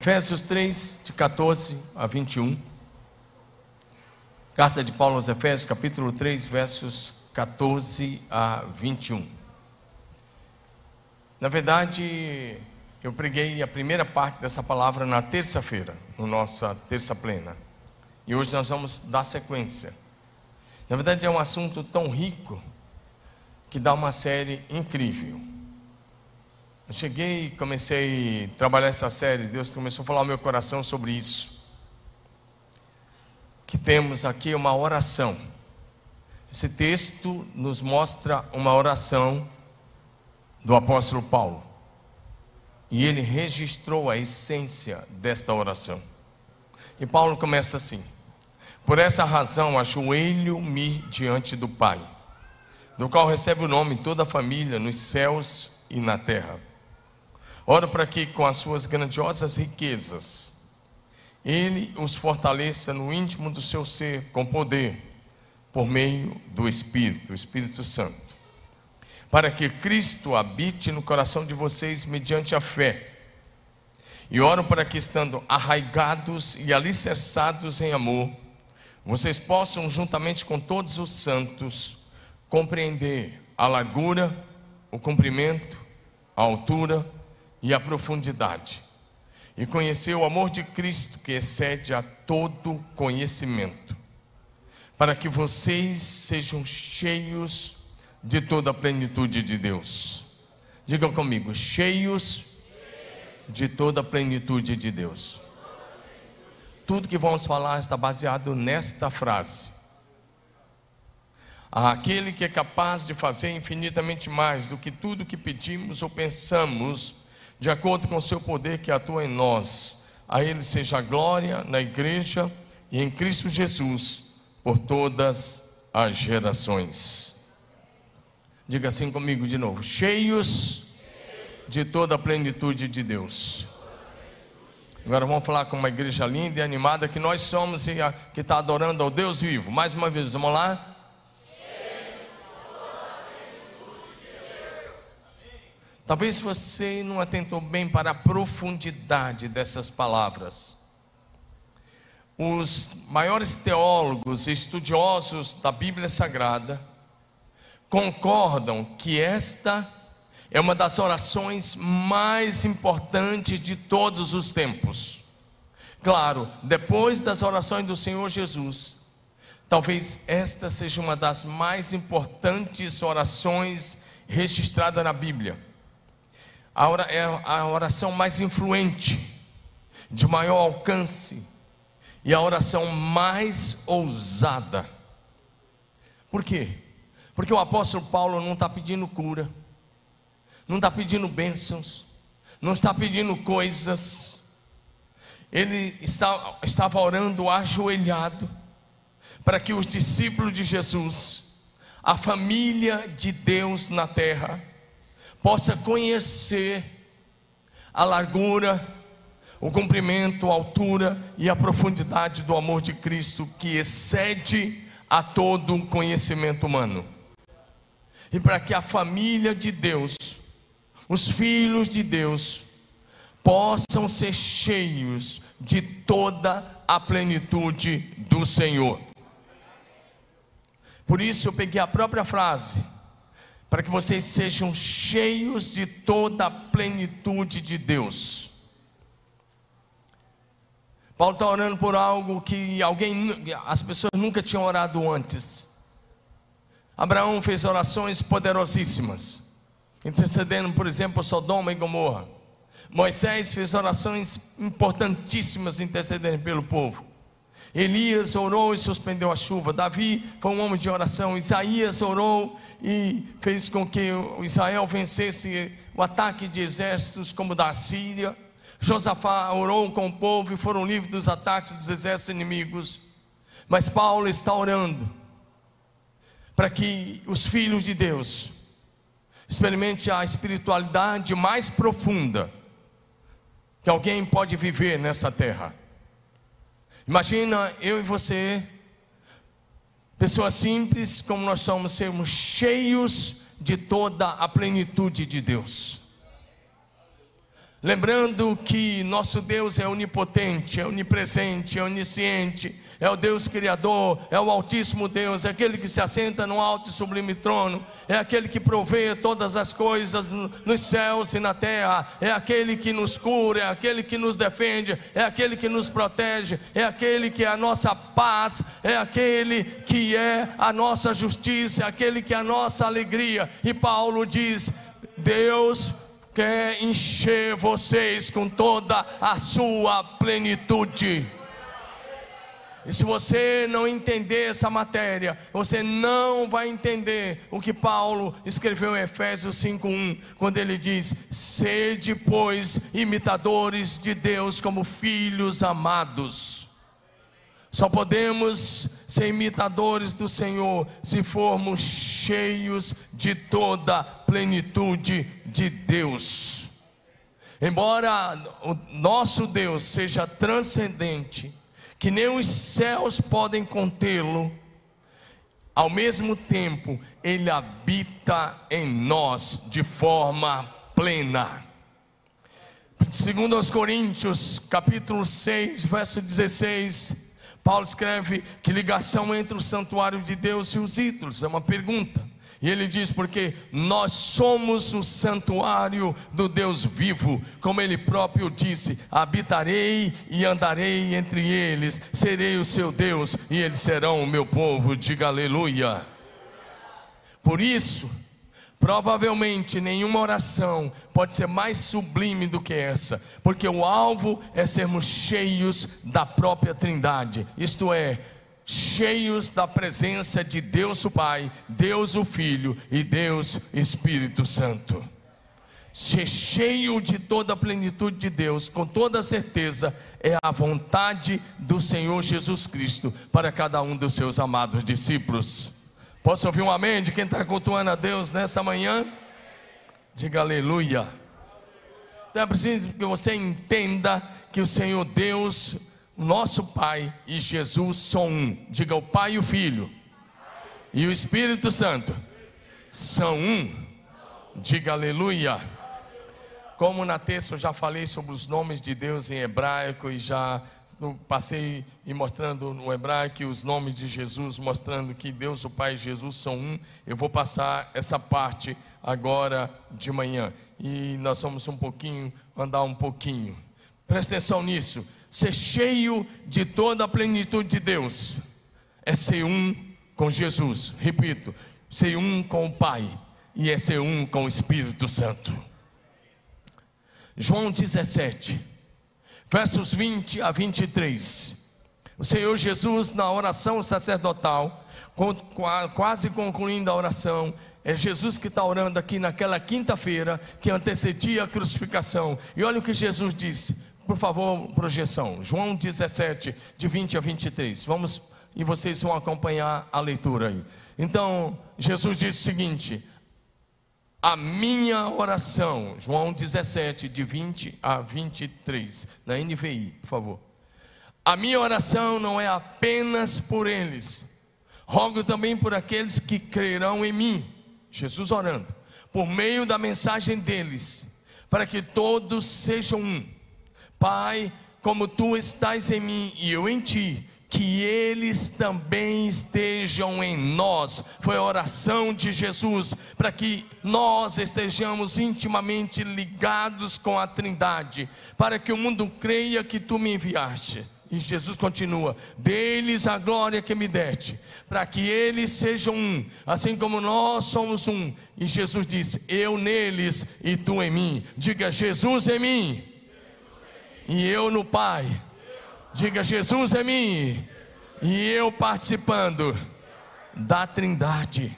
Efésios 3, de 14 a 21. Carta de Paulo aos Efésios, capítulo 3, versos 14 a 21. Na verdade, eu preguei a primeira parte dessa palavra na terça-feira, no nossa terça plena. E hoje nós vamos dar sequência. Na verdade, é um assunto tão rico que dá uma série incrível. Eu cheguei e comecei a trabalhar essa série, Deus começou a falar ao meu coração sobre isso. Que temos aqui uma oração. Esse texto nos mostra uma oração do apóstolo Paulo. E ele registrou a essência desta oração. E Paulo começa assim: Por essa razão ajoelho-me diante do Pai, do qual recebe o nome toda a família nos céus e na terra Oro para que, com as suas grandiosas riquezas, Ele os fortaleça no íntimo do seu ser com poder, por meio do Espírito, o Espírito Santo, para que Cristo habite no coração de vocês mediante a fé. E oro para que, estando arraigados e alicerçados em amor, vocês possam, juntamente com todos os santos, compreender a largura, o comprimento, a altura, e a profundidade, e conhecer o amor de Cristo que excede a todo conhecimento, para que vocês sejam cheios de toda a plenitude de Deus. Diga comigo, cheios de toda a plenitude de Deus. Tudo que vamos falar está baseado nesta frase. Aquele que é capaz de fazer infinitamente mais do que tudo que pedimos ou pensamos, de acordo com o seu poder que atua em nós. A Ele seja a glória na igreja e em Cristo Jesus por todas as gerações. Diga assim comigo de novo: cheios de toda a plenitude de Deus. Agora vamos falar com uma igreja linda e animada que nós somos e que está adorando ao Deus vivo. Mais uma vez, vamos lá? Talvez você não atentou bem para a profundidade dessas palavras. Os maiores teólogos e estudiosos da Bíblia Sagrada concordam que esta é uma das orações mais importantes de todos os tempos. Claro, depois das orações do Senhor Jesus, talvez esta seja uma das mais importantes orações registradas na Bíblia a oração mais influente, de maior alcance e a oração mais ousada. Por quê? Porque o apóstolo Paulo não está pedindo cura, não está pedindo bênçãos, não está pedindo coisas, ele está, estava orando ajoelhado para que os discípulos de Jesus, a família de Deus na terra, possa conhecer a largura, o comprimento, a altura e a profundidade do amor de Cristo que excede a todo o conhecimento humano. E para que a família de Deus, os filhos de Deus, possam ser cheios de toda a plenitude do Senhor. Por isso eu peguei a própria frase para que vocês sejam cheios de toda a plenitude de Deus. Paulo está orando por algo que alguém, as pessoas nunca tinham orado antes. Abraão fez orações poderosíssimas, intercedendo, por exemplo, Sodoma e Gomorra. Moisés fez orações importantíssimas, intercedendo pelo povo. Elias orou e suspendeu a chuva. Davi foi um homem de oração. Isaías orou e fez com que Israel vencesse o ataque de exércitos como da Síria. Josafá orou com o povo e foram livres dos ataques dos exércitos inimigos. Mas Paulo está orando para que os filhos de Deus experimentem a espiritualidade mais profunda que alguém pode viver nessa terra. Imagina eu e você, pessoas simples como nós somos, sermos cheios de toda a plenitude de Deus. Lembrando que nosso Deus é onipotente, é onipresente, é onisciente, é o Deus Criador, é o Altíssimo Deus, é aquele que se assenta no alto e sublime trono, é aquele que provê todas as coisas nos céus e na terra, é aquele que nos cura, é aquele que nos defende, é aquele que nos protege, é aquele que é a nossa paz, é aquele que é a nossa justiça, é aquele que é a nossa alegria. E Paulo diz: Deus quer encher vocês com toda a sua plenitude. E se você não entender essa matéria, você não vai entender o que Paulo escreveu em Efésios 5:1, quando ele diz: "Sede, pois, imitadores de Deus como filhos amados". Só podemos ser imitadores do Senhor se formos cheios de toda plenitude de Deus. Embora o nosso Deus seja transcendente, que nem os céus podem contê-lo, ao mesmo tempo, ele habita em nós de forma plena. Segundo aos Coríntios, capítulo 6, verso 16, Paulo escreve que ligação entre o santuário de Deus e os ídolos, é uma pergunta. E ele diz: porque nós somos o santuário do Deus vivo, como ele próprio disse: habitarei e andarei entre eles, serei o seu Deus e eles serão o meu povo. Diga aleluia. Por isso, provavelmente nenhuma oração pode ser mais sublime do que essa, porque o alvo é sermos cheios da própria Trindade, isto é, cheios da presença de Deus o Pai, Deus o Filho e Deus Espírito Santo. Ser cheio de toda a plenitude de Deus, com toda certeza, é a vontade do Senhor Jesus Cristo para cada um dos seus amados discípulos. Posso ouvir um amém de quem está cultuando a Deus nessa manhã? Diga aleluia. Então é preciso que você entenda que o Senhor Deus nosso Pai e Jesus são um. Diga o Pai e o Filho. E o Espírito Santo são um. Diga aleluia. Como na terça eu já falei sobre os nomes de Deus em hebraico e já passei e mostrando no hebraico os nomes de Jesus, mostrando que Deus, o Pai e Jesus são um. Eu vou passar essa parte agora de manhã. E nós vamos um pouquinho, andar um pouquinho. Presta atenção nisso ser cheio de toda a plenitude de Deus, é ser um com Jesus. Repito, ser um com o Pai e é ser um com o Espírito Santo. João 17, versos 20 a 23. O Senhor Jesus, na oração sacerdotal, quase concluindo a oração, é Jesus que está orando aqui naquela quinta-feira que antecedia a crucificação. E olha o que Jesus disse: por favor, projeção. João 17, de 20 a 23. Vamos e vocês vão acompanhar a leitura aí. Então, Jesus disse o seguinte: A minha oração, João 17, de 20 a 23, na NVI, por favor. A minha oração não é apenas por eles, rogo também por aqueles que crerão em mim. Jesus orando, por meio da mensagem deles, para que todos sejam um Pai, como tu estás em mim e eu em ti, que eles também estejam em nós. Foi a oração de Jesus para que nós estejamos intimamente ligados com a Trindade, para que o mundo creia que tu me enviaste. E Jesus continua: Deles a glória que me deste, para que eles sejam um, assim como nós somos um. E Jesus disse: Eu neles e tu em mim. Diga: Jesus em mim e eu no Pai. Diga: Jesus é mim e eu participando da Trindade.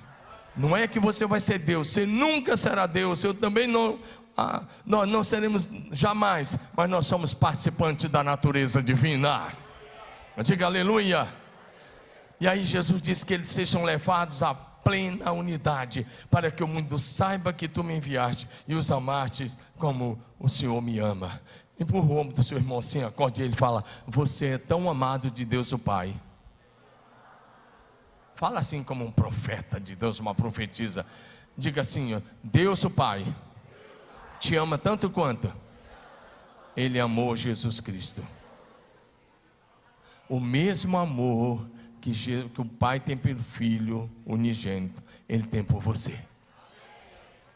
Não é que você vai ser Deus, você nunca será Deus, eu também não, ah, nós não seremos jamais, mas nós somos participantes da natureza divina. Diga aleluia. E aí Jesus disse que eles sejam levados à plena unidade, para que o mundo saiba que tu me enviaste e os amaste como o Senhor me ama. Empurra o ombro do seu irmão assim, acorde ele e fala: Você é tão amado de Deus o Pai. Fala assim como um profeta de Deus, uma profetisa. Diga assim: Deus o Pai te ama tanto quanto Ele amou Jesus Cristo. O mesmo amor que, que o Pai tem pelo Filho unigênito, Ele tem por você.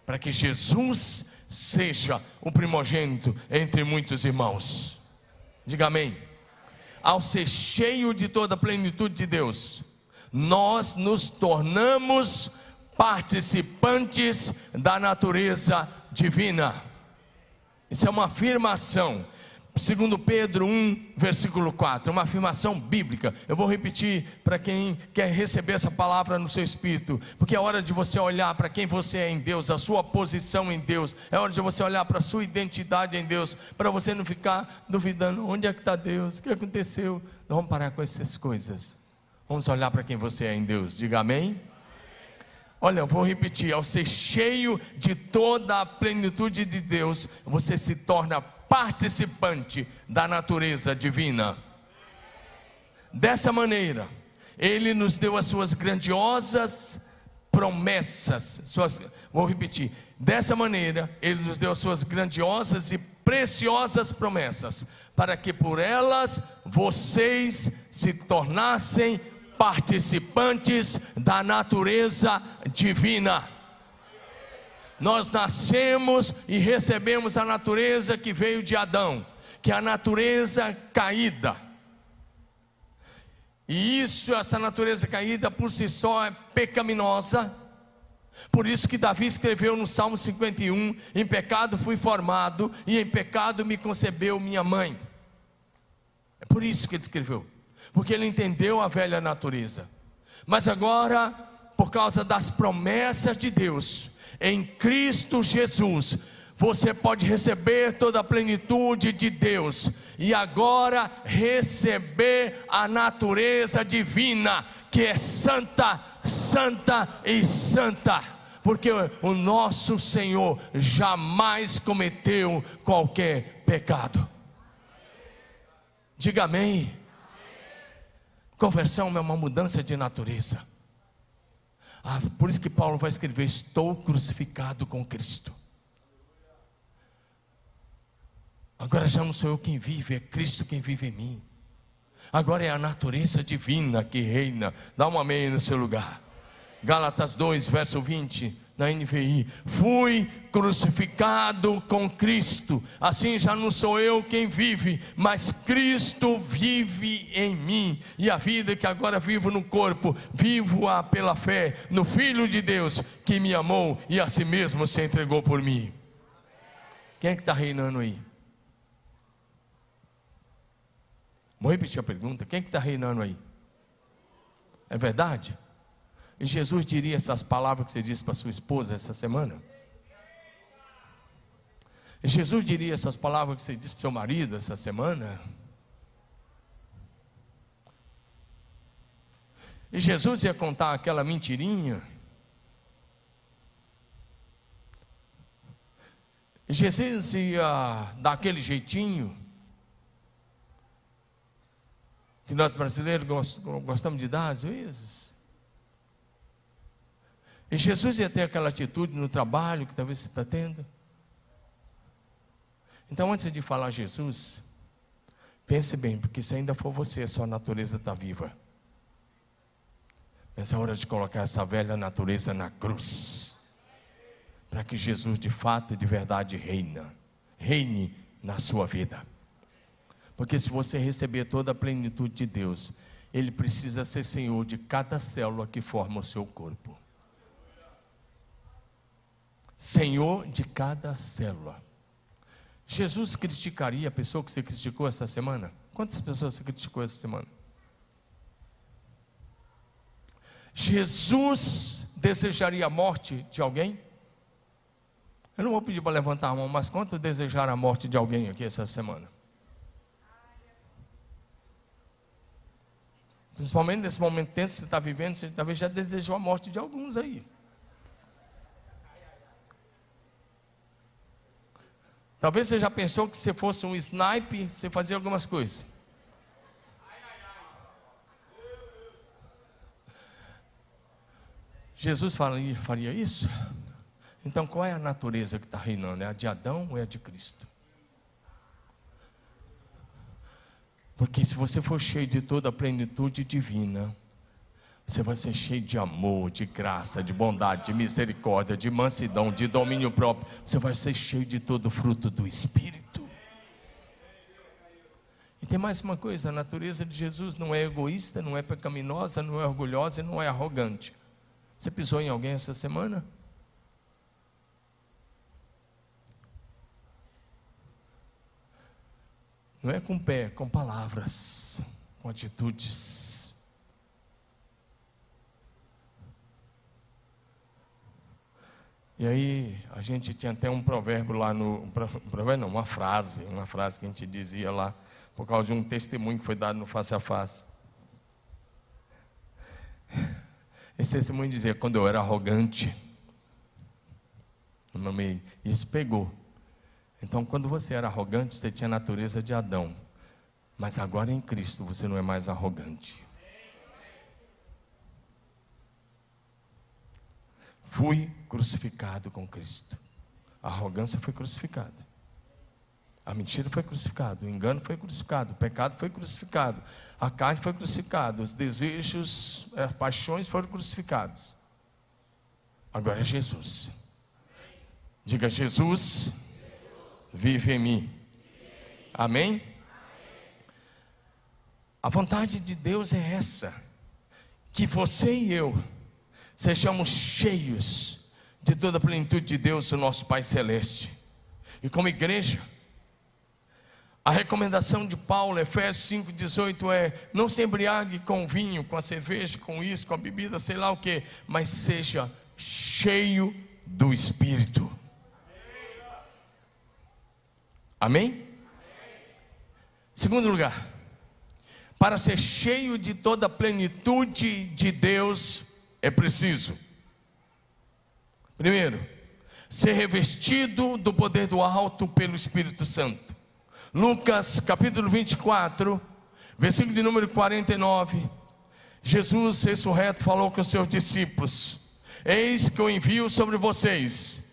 Para que Jesus seja o primogênito entre muitos irmãos. Diga amém. Ao ser cheio de toda a plenitude de Deus, nós nos tornamos participantes da natureza divina. Isso é uma afirmação. Segundo Pedro 1, versículo 4, uma afirmação bíblica. Eu vou repetir para quem quer receber essa palavra no seu espírito, porque é hora de você olhar para quem você é em Deus, a sua posição em Deus. É hora de você olhar para a sua identidade em Deus, para você não ficar duvidando, onde é que está Deus? O que aconteceu? Não vamos parar com essas coisas. Vamos olhar para quem você é em Deus. Diga amém. Olha, eu vou repetir: ao ser cheio de toda a plenitude de Deus, você se torna participante da natureza divina. Dessa maneira, Ele nos deu as suas grandiosas promessas. Suas, vou repetir: dessa maneira, Ele nos deu as suas grandiosas e preciosas promessas, para que por elas vocês se tornassem participantes da natureza divina. Nós nascemos e recebemos a natureza que veio de Adão, que é a natureza caída. E isso, essa natureza caída por si só é pecaminosa. Por isso que Davi escreveu no Salmo 51: Em pecado fui formado, e em pecado me concebeu minha mãe. É por isso que ele escreveu porque ele entendeu a velha natureza. Mas agora, por causa das promessas de Deus, em Cristo Jesus, você pode receber toda a plenitude de Deus e agora receber a natureza divina, que é santa, santa e santa, porque o nosso Senhor jamais cometeu qualquer pecado. Diga amém. Conversão é uma mudança de natureza. Ah, por isso que Paulo vai escrever: Estou crucificado com Cristo. Agora já não sou eu quem vive, é Cristo quem vive em mim. Agora é a natureza divina que reina. Dá um amém no seu lugar. Gálatas 2, verso 20 na NVI: Fui crucificado com Cristo, assim já não sou eu quem vive, mas Cristo vive em mim, e a vida que agora vivo no corpo, vivo-a pela fé no Filho de Deus que me amou e a si mesmo se entregou por mim. Quem é que está reinando aí? Vou repetir a pergunta: quem é que está reinando aí? É verdade? Jesus diria essas palavras que você disse para sua esposa essa semana? Jesus diria essas palavras que você disse para seu marido essa semana? E Jesus ia contar aquela mentirinha? E Jesus ia dar aquele jeitinho? Que nós brasileiros gostamos de dar às vezes? E Jesus ia ter aquela atitude no trabalho que talvez você está tendo. Então, antes de falar Jesus, pense bem, porque se ainda for você, a sua natureza está viva. Mas é hora de colocar essa velha natureza na cruz. Para que Jesus de fato e de verdade reina. Reine na sua vida. Porque se você receber toda a plenitude de Deus, Ele precisa ser Senhor de cada célula que forma o seu corpo. Senhor de cada célula. Jesus criticaria a pessoa que você criticou essa semana? Quantas pessoas você criticou essa semana? Jesus desejaria a morte de alguém? Eu não vou pedir para levantar a mão, mas quantos desejaram a morte de alguém aqui essa semana? Principalmente nesse momento tenso que você está vivendo, você talvez já desejou a morte de alguns aí. Talvez você já pensou que se fosse um snipe, você fazia algumas coisas. Jesus faria, faria isso? Então qual é a natureza que está reinando? É a de Adão ou é a de Cristo? Porque se você for cheio de toda a plenitude divina, você vai ser cheio de amor, de graça, de bondade, de misericórdia, de mansidão, de domínio próprio. Você vai ser cheio de todo o fruto do Espírito. E tem mais uma coisa: a natureza de Jesus não é egoísta, não é pecaminosa, não é orgulhosa e não é arrogante. Você pisou em alguém essa semana? Não é com pé, com palavras, com atitudes. E aí, a gente tinha até um provérbio lá no. Um provérbio não, uma frase, uma frase que a gente dizia lá, por causa de um testemunho que foi dado no face a face. Esse testemunho dizia: quando eu era arrogante, isso pegou. Então, quando você era arrogante, você tinha a natureza de Adão. Mas agora em Cristo você não é mais arrogante. Fui crucificado com Cristo. A arrogância foi crucificada. A mentira foi crucificada, o engano foi crucificado, o pecado foi crucificado, a carne foi crucificada, os desejos, as paixões foram crucificados. Agora é Jesus. Diga Jesus vive em mim. Amém? A vontade de Deus é essa: que você e eu sejamos cheios de toda a plenitude de Deus, o nosso Pai Celeste. E como igreja, a recomendação de Paulo, Efésios 5,18 é: não se embriague com vinho, com a cerveja, com isso, com a bebida, sei lá o que, mas seja cheio do Espírito. Amém? Segundo lugar, para ser cheio de toda a plenitude de Deus, é preciso, primeiro, ser revestido do poder do alto pelo Espírito Santo. Lucas capítulo 24, versículo de número 49. Jesus ressurreto falou com os seus discípulos: Eis que eu envio sobre vocês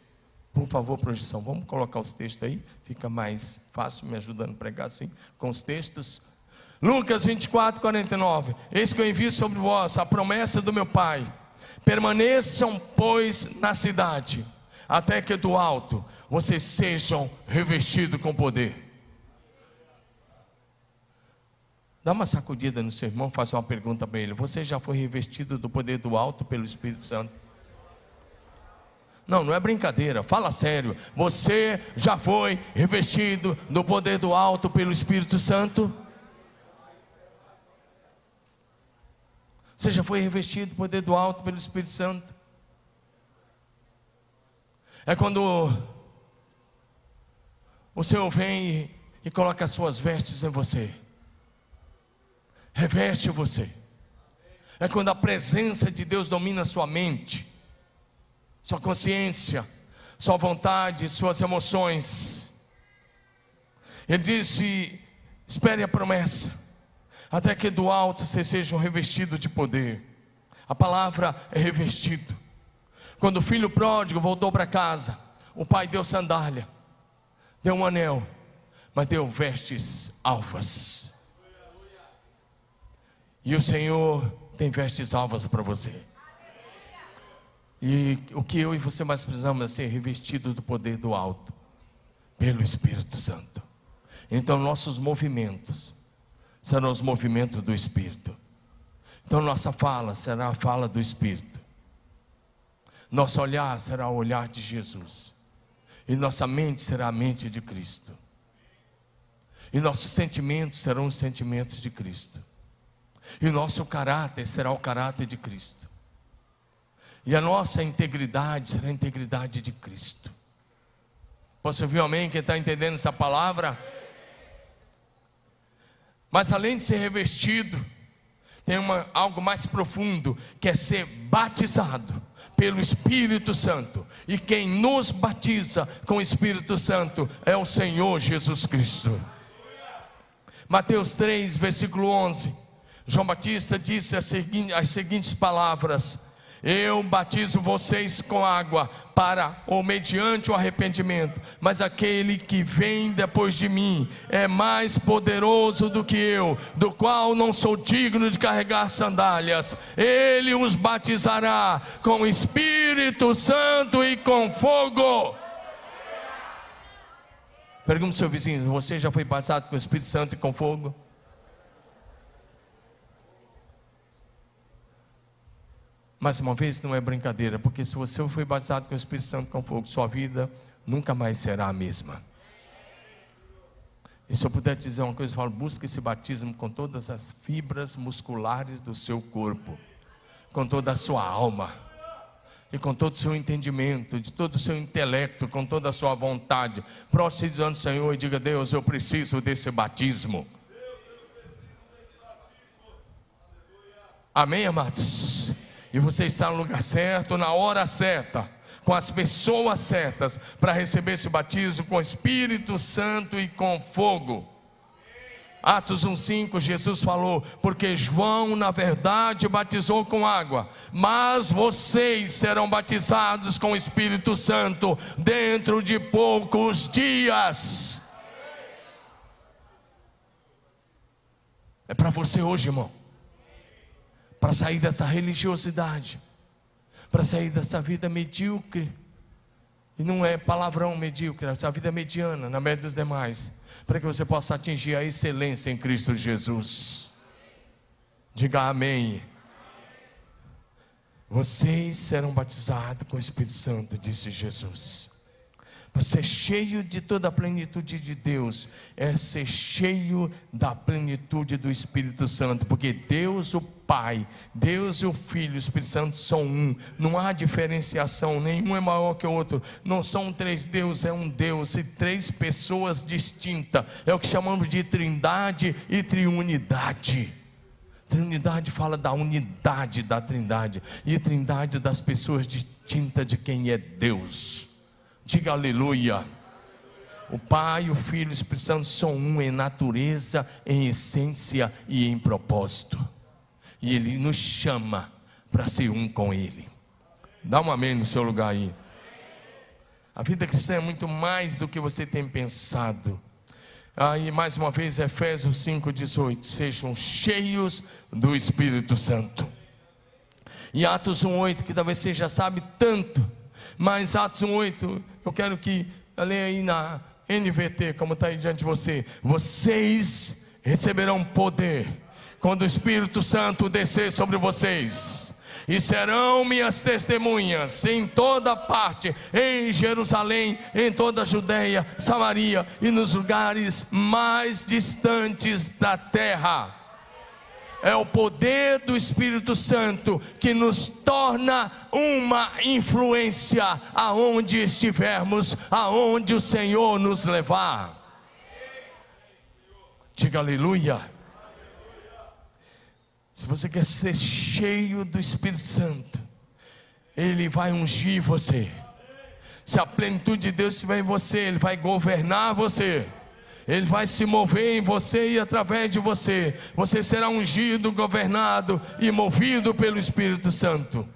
por favor, projeção, vamos colocar os textos aí, fica mais fácil me ajudando a pregar assim, com os textos. Lucas 24, 49. Eis que eu envio sobre vós a promessa do meu Pai. Permaneçam, pois, na cidade, até que do alto vocês sejam revestidos com poder. Dá uma sacudida no seu irmão, faça uma pergunta para ele. Você já foi revestido do poder do alto pelo Espírito Santo? Não, não é brincadeira, fala sério. Você já foi revestido do poder do alto pelo Espírito Santo? Você já foi revestido do poder do alto pelo Espírito Santo? É quando o Senhor vem e, e coloca as suas vestes em você, reveste você. É quando a presença de Deus domina sua mente sua consciência, sua vontade, suas emoções. Ele disse: espere a promessa, até que do alto vocês sejam revestidos de poder. A palavra é revestido. Quando o filho pródigo voltou para casa, o pai deu sandália, deu um anel, mas deu vestes alvas. E o Senhor tem vestes alvas para você. E o que eu e você mais precisamos é ser revestidos do poder do alto, pelo Espírito Santo. Então, nossos movimentos serão os movimentos do Espírito. Então, nossa fala será a fala do Espírito. Nosso olhar será o olhar de Jesus. E nossa mente será a mente de Cristo. E nossos sentimentos serão os sentimentos de Cristo. E nosso caráter será o caráter de Cristo. E a nossa integridade será a integridade de Cristo. Posso ouvir um amém? Quem está entendendo essa palavra? Mas além de ser revestido, tem uma, algo mais profundo, que é ser batizado pelo Espírito Santo. E quem nos batiza com o Espírito Santo é o Senhor Jesus Cristo. Mateus 3, versículo 11. João Batista disse as seguintes, as seguintes palavras: Eu batizo vocês com água para ou mediante o arrependimento, mas aquele que vem depois de mim é mais poderoso do que eu, do qual não sou digno de carregar sandálias. Ele os batizará com o Espírito Santo e com fogo. Pergunta ao seu vizinho: você já foi batizado com o Espírito Santo e com fogo? Mais uma vez, não é brincadeira, porque se você foi batizado com o Espírito Santo com fogo, sua vida nunca mais será a mesma. E se eu puder te dizer uma coisa, eu falo, busque esse batismo com todas as fibras musculares do seu corpo, com toda a sua alma, e com todo o seu entendimento, de todo o seu intelecto, com toda a sua vontade. Próximo dizendo, Senhor, e diga, Deus, eu preciso desse batismo. Amém, amados? E você está no lugar certo, na hora certa, com as pessoas certas, para receber esse batismo com o Espírito Santo e com fogo. Atos 1,5, Jesus falou: Porque João, na verdade, batizou com água, mas vocês serão batizados com o Espírito Santo dentro de poucos dias. É para você hoje, irmão para sair dessa religiosidade, para sair dessa vida medíocre. E não é palavrão medíocre, essa vida mediana, na média dos demais, para que você possa atingir a excelência em Cristo Jesus. Diga amém. Vocês serão batizados com o Espírito Santo, disse Jesus. Ser cheio de toda a plenitude de Deus, é ser cheio da plenitude do Espírito Santo, porque Deus, o Pai, Deus e o Filho, o Espírito Santo são um, não há diferenciação, nenhum é maior que o outro, não são três deuses, é um Deus e três pessoas distintas, é o que chamamos de trindade e triunidade. Trindade fala da unidade da trindade, e trindade das pessoas distintas de quem é Deus. Diga aleluia. O Pai, o Filho e o Espírito Santo são um em natureza, em essência e em propósito. E Ele nos chama para ser um com Ele. Dá um amém no seu lugar aí. A vida cristã é muito mais do que você tem pensado. Aí, mais uma vez, Efésios 5,18: Sejam cheios do Espírito Santo. E Atos 1,8, que talvez você já sabe tanto mas Atos 1,8, eu quero que leia aí na NVT, como está aí diante de você. Vocês receberão poder quando o Espírito Santo descer sobre vocês. E serão minhas testemunhas em toda parte, em Jerusalém, em toda a Judéia, Samaria e nos lugares mais distantes da terra é o poder do Espírito Santo que nos torna uma influência aonde estivermos, aonde o Senhor nos levar. Diga aleluia. Se você quer ser cheio do Espírito Santo, Ele vai ungir você. Se a plenitude de Deus estiver em você, Ele vai governar você. Ele vai se mover em você e através de você. Você será ungido, governado e movido pelo Espírito Santo.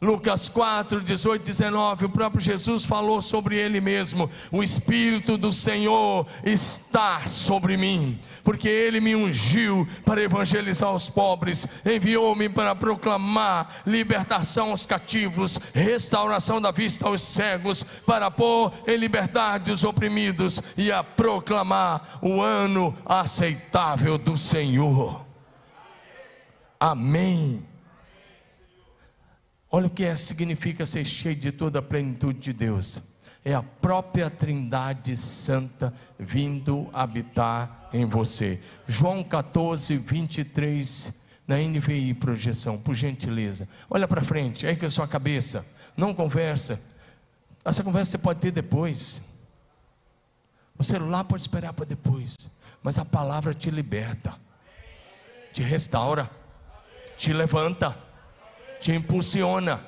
Lucas 4, 18, 19, o próprio Jesus falou sobre ele mesmo: O Espírito do Senhor está sobre mim, porque ele me ungiu para evangelizar os pobres, enviou-me para proclamar libertação aos cativos, restauração da vista aos cegos, para pôr em liberdade os oprimidos e a proclamar o ano aceitável do Senhor. Amém. Olha o que é, significa ser cheio de toda a plenitude de Deus. É a própria Trindade Santa vindo habitar em você. João 14, 23, na NVI projeção, por gentileza. Olha para frente, aí com a sua cabeça. Não conversa. Essa conversa você pode ter depois. O celular pode esperar para depois. Mas a palavra te liberta, te restaura, te levanta te impulsiona,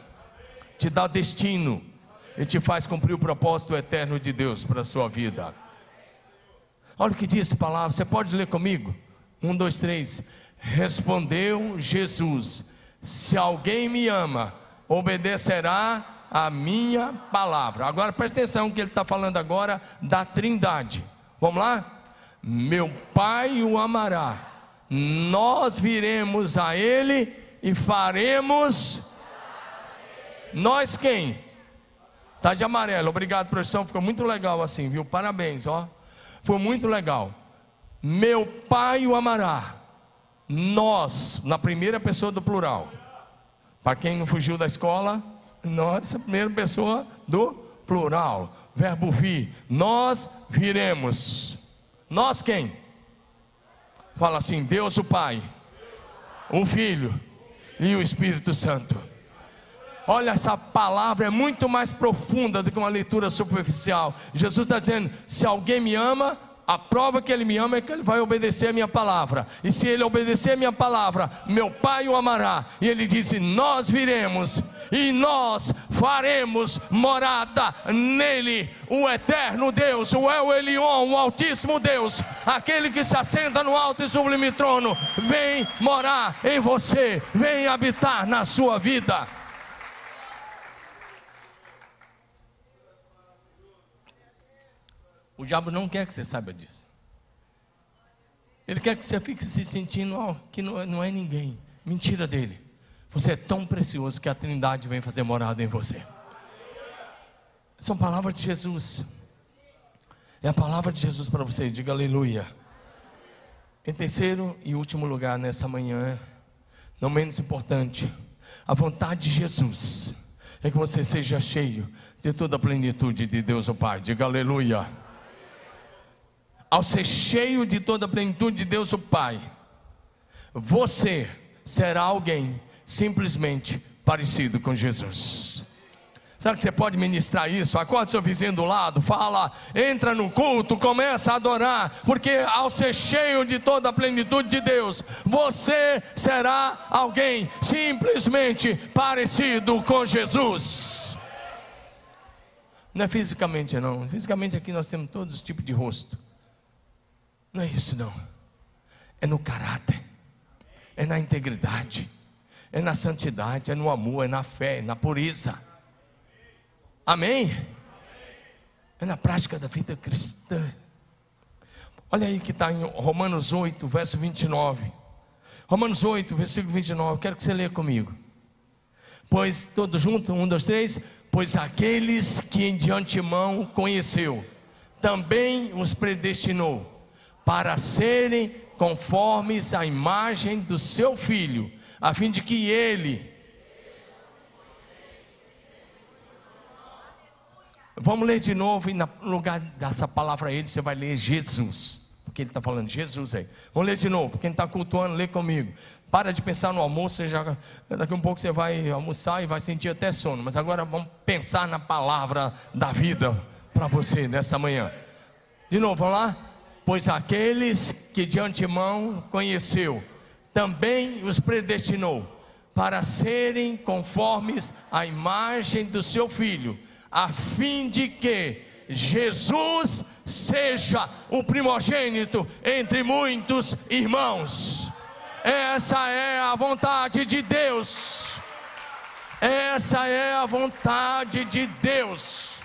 te dá destino e te faz cumprir o propósito eterno de Deus para a sua vida. Olha o que diz a palavra, você pode ler comigo? Um, dois, três. Respondeu Jesus: Se alguém me ama, obedecerá a minha palavra. Agora presta atenção que ele está falando agora da trindade. Vamos lá? Meu Pai o amará, nós viremos a Ele e faremos. Nós quem? Tá de amarelo. Obrigado, professor. Ficou muito legal assim, viu? Parabéns, ó. Foi muito legal. Meu Pai o amará. Nós, na primeira pessoa do plural. Para quem não fugiu da escola, nós, a primeira pessoa do plural. Verbo vir. Nós viremos. Nós quem? Fala assim: Deus o Pai, o Filho e o Espírito Santo. Olha, essa palavra é muito mais profunda do que uma leitura superficial. Jesus está dizendo: se alguém me ama, a prova que ele me ama é que ele vai obedecer a minha palavra. E se ele obedecer a minha palavra, meu Pai o amará. E ele disse: Nós viremos e nós faremos morada nele, o eterno Deus, o El Elion, o Altíssimo Deus, aquele que se assenta no alto e sublime trono, vem morar em você, vem habitar na sua vida. O diabo não quer que você saiba disso. Ele quer que você fique se sentindo oh, que não, não é ninguém. Mentira dele. Você é tão precioso que a Trindade vem fazer morada em você. São palavras de Jesus. É a palavra de Jesus para você. Diga aleluia. Em terceiro e último lugar nessa manhã, não menos importante, a vontade de Jesus é que você seja cheio de toda a plenitude de Deus o Pai. Diga aleluia ao ser cheio de toda a plenitude de Deus o Pai, você será alguém simplesmente parecido com Jesus. Sabe que você pode ministrar isso? Acorda seu vizinho do lado, fala, entra no culto, começa a adorar, porque ao ser cheio de toda a plenitude de Deus, você será alguém simplesmente parecido com Jesus. Não é fisicamente, não. Fisicamente aqui nós temos todos os tipos de rosto. Não é isso, não. É no caráter, é na integridade, é na santidade, é no amor, é na fé, é na pureza. Amém? É na prática da vida cristã. Olha aí que está em Romanos 8, verso 29. Romanos 8, versículo 29. Quero que você leia comigo. Pois, todos juntos, um, dois, três. Pois aqueles que de antemão conheceu, também os predestinou para serem conformes à imagem do seu filho, a fim de que ele. Vamos ler de novo, e no lugar dessa palavra ele, você vai ler Jesus, porque ele está falando Jesus aí. Vamos ler de novo, quem está cultuando, lê comigo. Para de pensar no almoço, já, daqui a um pouco você vai almoçar e vai sentir até sono, mas agora vamos pensar na palavra da vida para você nessa manhã. De novo, vamos lá? Pois aqueles que de antemão conheceu, também os predestinou para serem conformes à imagem do seu filho, a fim de que Jesus seja o primogênito entre muitos irmãos. Essa é a vontade de Deus. Essa é a vontade de Deus.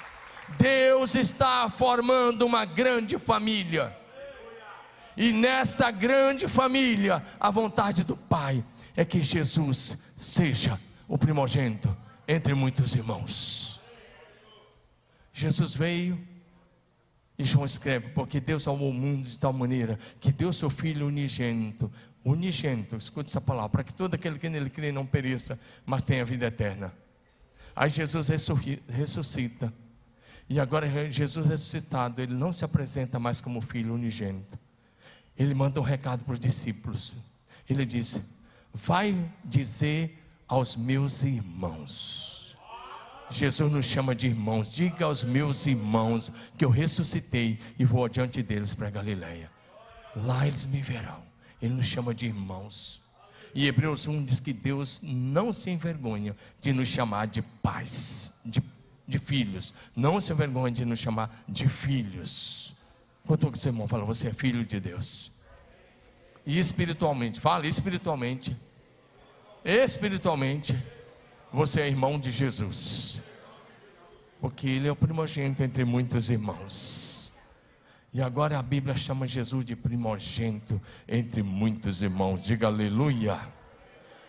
Deus está formando uma grande família. E nesta grande família, a vontade do Pai é que Jesus seja o primogênito entre muitos irmãos. Jesus veio e João escreve: Porque Deus amou o mundo de tal maneira que deu seu Filho unigênito, unigênito, escute essa palavra, para que todo aquele que nele crê não pereça, mas tenha vida eterna. Aí Jesus ressuscita. E agora Jesus ressuscitado, ele não se apresenta mais como filho unigênito ele manda um recado para os discípulos. Ele diz: Vai dizer aos meus irmãos. Jesus nos chama de irmãos. Diga aos meus irmãos que eu ressuscitei e vou adiante deles para Galiléia. Lá eles me verão. Ele nos chama de irmãos. E Hebreus 1 diz que Deus não se envergonha de nos chamar de pais, de, de filhos. Não se envergonha de nos chamar de filhos. Quanto que seu irmão fala, você é filho de Deus. E espiritualmente, fala espiritualmente. espiritualmente, você é irmão de Jesus. Porque ele é o primogênito entre muitos irmãos. E agora a Bíblia chama Jesus de primogênito entre muitos irmãos. Diga aleluia.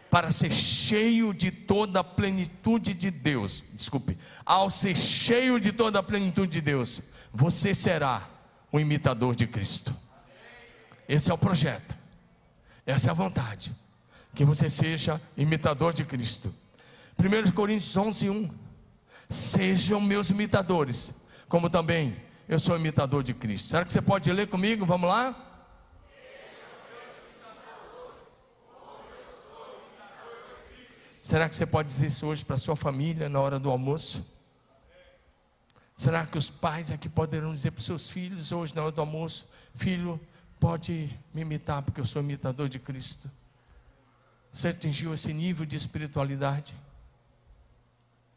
Para ser cheio de toda a plenitude de Deus, desculpe, ao ser cheio de toda a plenitude de Deus, você será um imitador de Cristo. Esse é o projeto, essa é a vontade, que você seja imitador de Cristo. 1 Coríntios 11, 1. Sejam meus imitadores, como também eu sou imitador de Cristo. Será que você pode ler comigo? Vamos lá? Será que você pode dizer isso hoje para sua família na hora do almoço? Será que os pais aqui poderão dizer para os seus filhos hoje na hora do almoço: Filho, pode me imitar, porque eu sou imitador de Cristo? Você atingiu esse nível de espiritualidade?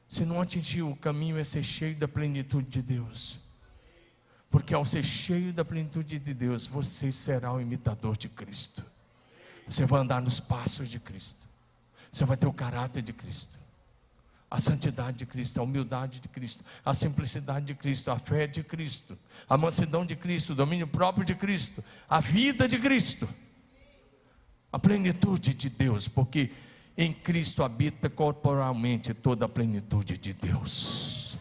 Se não atingiu, o caminho é ser cheio da plenitude de Deus. Porque ao ser cheio da plenitude de Deus, você será o imitador de Cristo. Você vai andar nos passos de Cristo. Você vai ter o caráter de Cristo. A santidade de Cristo, a humildade de Cristo, a simplicidade de Cristo, a fé de Cristo, a mansidão de Cristo, o domínio próprio de Cristo, a vida de Cristo, a plenitude de Deus, porque em Cristo habita corporalmente toda a plenitude de Deus.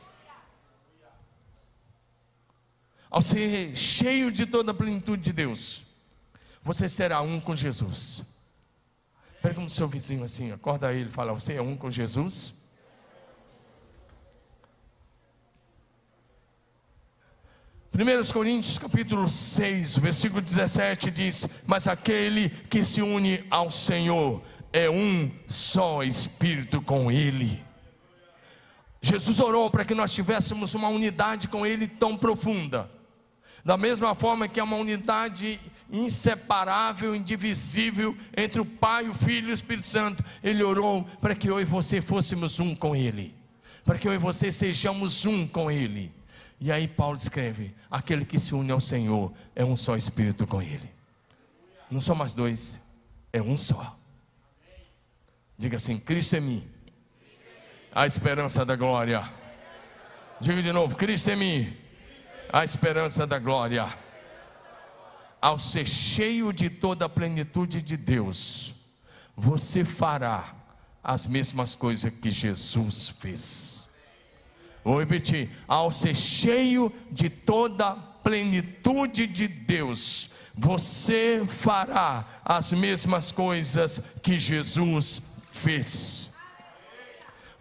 Ao ser cheio de toda a plenitude de Deus, você será um com Jesus. Pergunta o seu vizinho assim, acorda ele e fala: Você é um com Jesus? Primeiros Coríntios capítulo 6, versículo 17 diz: Mas aquele que se une ao Senhor é um só espírito com Ele. Jesus orou para que nós tivéssemos uma unidade com Ele tão profunda. Da mesma forma que é uma unidade inseparável, indivisível entre o Pai, o Filho e o Espírito Santo, Ele orou para que eu e você fôssemos um com Ele, para que eu e você sejamos um com Ele. E aí Paulo escreve: aquele que se une ao Senhor é um só Espírito com Ele. Não são mais dois, é um só. Diga assim: Cristo em mim, a esperança da glória. Diga de novo: Cristo em mim, a esperança da glória. Ao ser cheio de toda a plenitude de Deus, você fará as mesmas coisas que Jesus fez. Vou repetir: ao ser cheio de toda a plenitude de Deus, você fará as mesmas coisas que Jesus fez.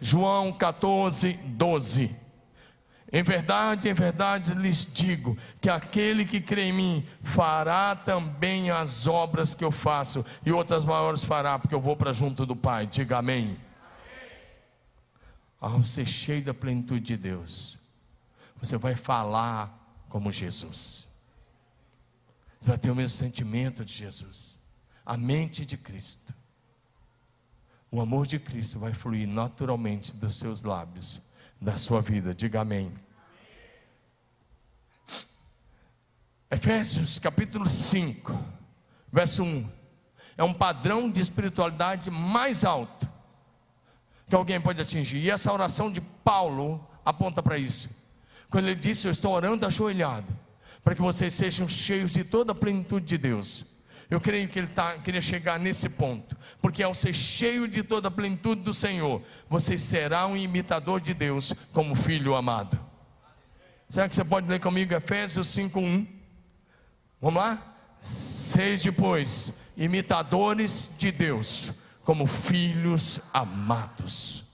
João 14, 12. Em verdade, em verdade lhes digo que aquele que crê em mim fará também as obras que eu faço, e outras maiores fará, porque eu vou para junto do Pai. Diga amém. Ao ser cheio da plenitude de Deus, você vai falar como Jesus, você vai ter o mesmo sentimento de Jesus, a mente de Cristo o amor de Cristo vai fluir naturalmente dos seus lábios, da sua vida. Diga amém. Efésios capítulo 5, verso 1. É um padrão de espiritualidade mais alto que alguém pode atingir. E essa oração de Paulo aponta para isso. Quando ele disse: Eu estou orando ajoelhado, para que vocês sejam cheios de toda a plenitude de Deus. Eu creio que ele tá, queria chegar nesse ponto, porque ao ser cheio de toda a plenitude do Senhor, você será um imitador de Deus como filho amado. Será que você pode ler comigo Efésios 5:1? Vamos lá? Seja, pois, imitadores de Deus, como filhos amados.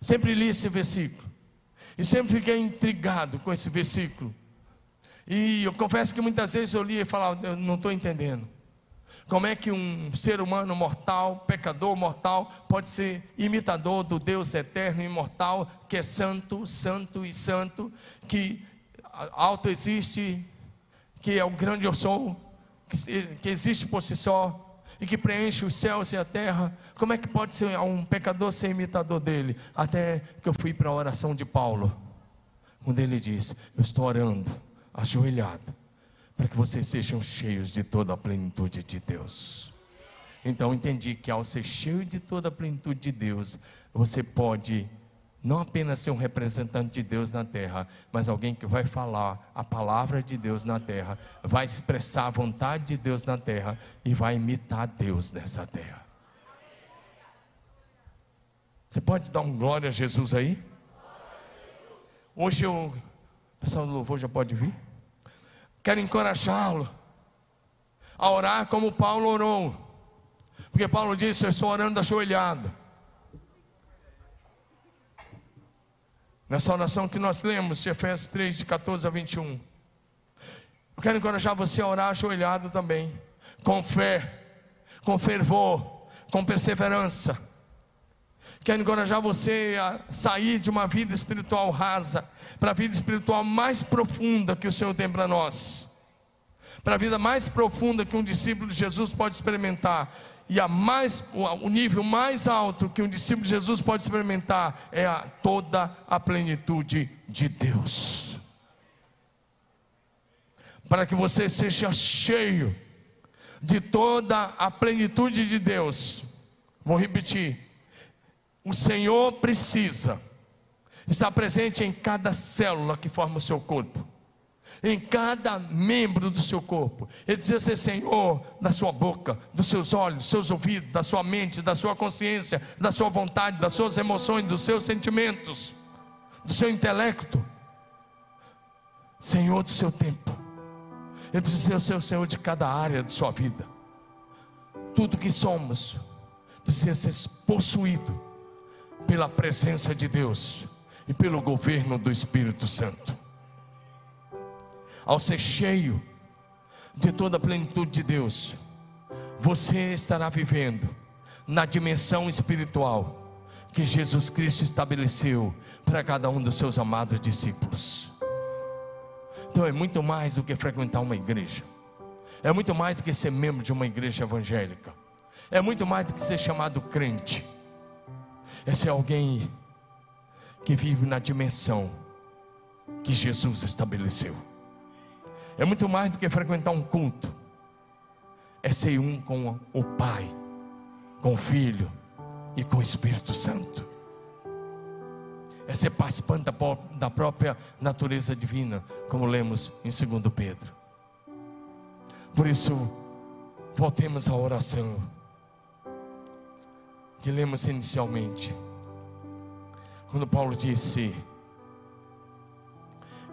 Sempre li esse versículo, e sempre fiquei intrigado com esse versículo. E eu confesso que muitas vezes eu li e falava, eu não estou entendendo. Como é que um ser humano mortal, pecador mortal, pode ser imitador do Deus eterno e imortal, que é santo, santo e santo, que alto existe, que é o grande eu sou, que, que existe por si só, e que preenche os céus e a terra. Como é que pode ser um pecador ser imitador dele? Até que eu fui para a oração de Paulo, quando ele diz: Eu estou orando, ajoelhado, para que vocês sejam cheios de toda a plenitude de Deus. Então entendi que ao ser cheio de toda a plenitude de Deus, você pode não apenas ser um representante de Deus na terra, mas alguém que vai falar a palavra de Deus na terra, vai expressar a vontade de Deus na terra e vai imitar Deus nessa terra. Você pode dar um glória a Jesus aí? Hoje eu, o pessoal do louvor já pode vir? Quero encorajá-lo a orar como Paulo orou, porque Paulo disse: Eu estou orando ajoelhado. Nessa oração que nós lemos, de Efésios 3, de 14 a 21. Eu quero encorajar você a orar ajoelhado também, com fé, com fervor, com perseverança. Quero encorajar você a sair de uma vida espiritual rasa, para a vida espiritual mais profunda que o Senhor tem para nós, para a vida mais profunda que um discípulo de Jesus pode experimentar, e a mais, o nível mais alto que um discípulo de Jesus pode experimentar é a, toda a plenitude de Deus. Para que você seja cheio de toda a plenitude de Deus. Vou repetir. O Senhor precisa estar presente em cada célula que forma o seu corpo em cada membro do seu corpo. Ele precisa ser Senhor da sua boca, dos seus olhos, dos seus ouvidos, da sua mente, da sua consciência, da sua vontade, das suas emoções, dos seus sentimentos, do seu intelecto. Senhor do seu tempo. Ele precisa ser o Senhor de cada área de sua vida. Tudo que somos precisa ser possuído pela presença de Deus e pelo governo do Espírito Santo ao ser cheio de toda a plenitude de Deus, você estará vivendo na dimensão espiritual que Jesus Cristo estabeleceu para cada um dos seus amados discípulos. Então é muito mais do que frequentar uma igreja, é muito mais do que ser membro de uma igreja evangélica, é muito mais do que ser chamado crente, é ser alguém que vive na dimensão que Jesus estabeleceu. É muito mais do que frequentar um culto. É ser um com o Pai, com o Filho e com o Espírito Santo. É ser participante da própria natureza divina, como lemos em 2 Pedro. Por isso, voltemos à oração que lemos inicialmente. Quando Paulo disse: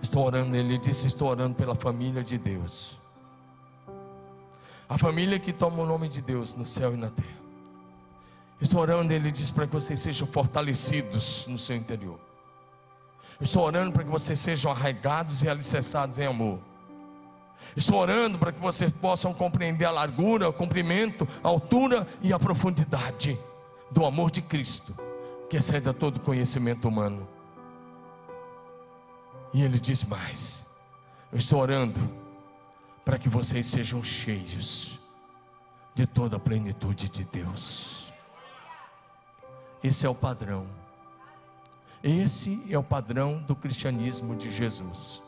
Estou orando, ele disse: Estou orando pela família de Deus. A família que toma o nome de Deus no céu e na terra. Estou orando, ele diz, para que vocês sejam fortalecidos no seu interior. Estou orando para que vocês sejam arraigados e alicerçados em amor. Estou orando para que vocês possam compreender a largura, o comprimento, a altura e a profundidade do amor de Cristo, que excede a todo conhecimento humano. E ele diz mais: Eu estou orando para que vocês sejam cheios de toda a plenitude de Deus. Esse é o padrão. Esse é o padrão do cristianismo de Jesus.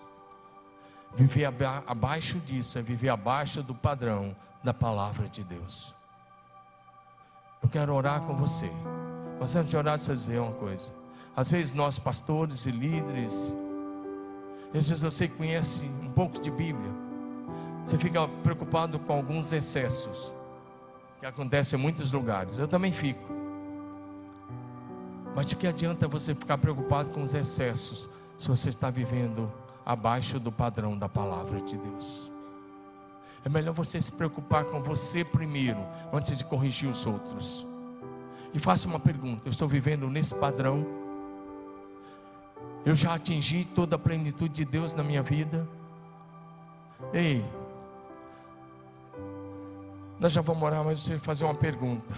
Viver abaixo disso é viver abaixo do padrão da palavra de Deus. Eu quero orar com você. Mas antes de orar, deixa eu dizer uma coisa. Às vezes nós, pastores e líderes, às vezes você conhece um pouco de Bíblia, você fica preocupado com alguns excessos que acontecem em muitos lugares. Eu também fico. Mas de que adianta você ficar preocupado com os excessos se você está vivendo abaixo do padrão da palavra de Deus? É melhor você se preocupar com você primeiro, antes de corrigir os outros. E faça uma pergunta: eu estou vivendo nesse padrão? Eu já atingi toda a plenitude de Deus na minha vida. Ei, nós já vamos orar, mas eu fazer uma pergunta.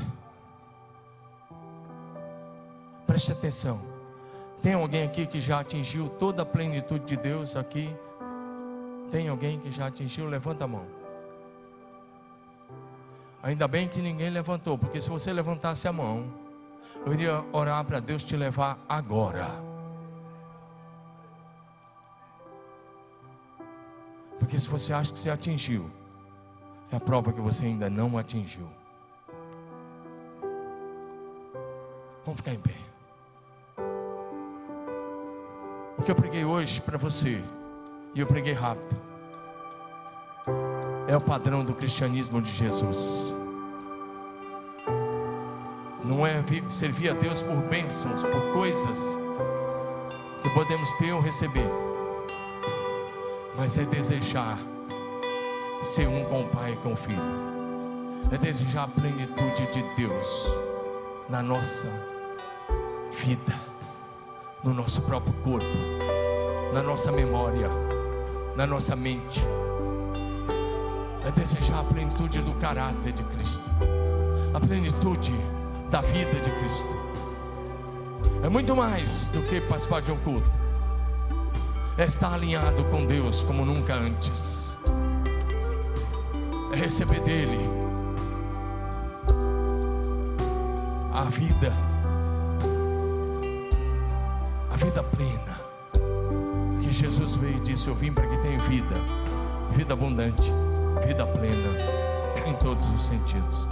Preste atenção. Tem alguém aqui que já atingiu toda a plenitude de Deus aqui? Tem alguém que já atingiu? Levanta a mão. Ainda bem que ninguém levantou, porque se você levantasse a mão, eu iria orar para Deus te levar agora. Porque se você acha que você atingiu, é a prova que você ainda não atingiu. Vamos ficar em pé. O que eu preguei hoje para você, e eu preguei rápido, é o padrão do cristianismo de Jesus. Não é servir a Deus por bênçãos, por coisas que podemos ter ou receber, mas é desejar ser um com o Pai e com o Filho, é desejar a plenitude de Deus na nossa vida, no nosso próprio corpo, na nossa memória, na nossa mente, é desejar a plenitude do caráter de Cristo, a plenitude da vida de Cristo. É muito mais do que participar de um culto. É estar alinhado com Deus como nunca antes. É receber dele a vida, a vida plena. Que Jesus veio e disse: Eu vim para que tenha vida, vida abundante, vida plena, em todos os sentidos.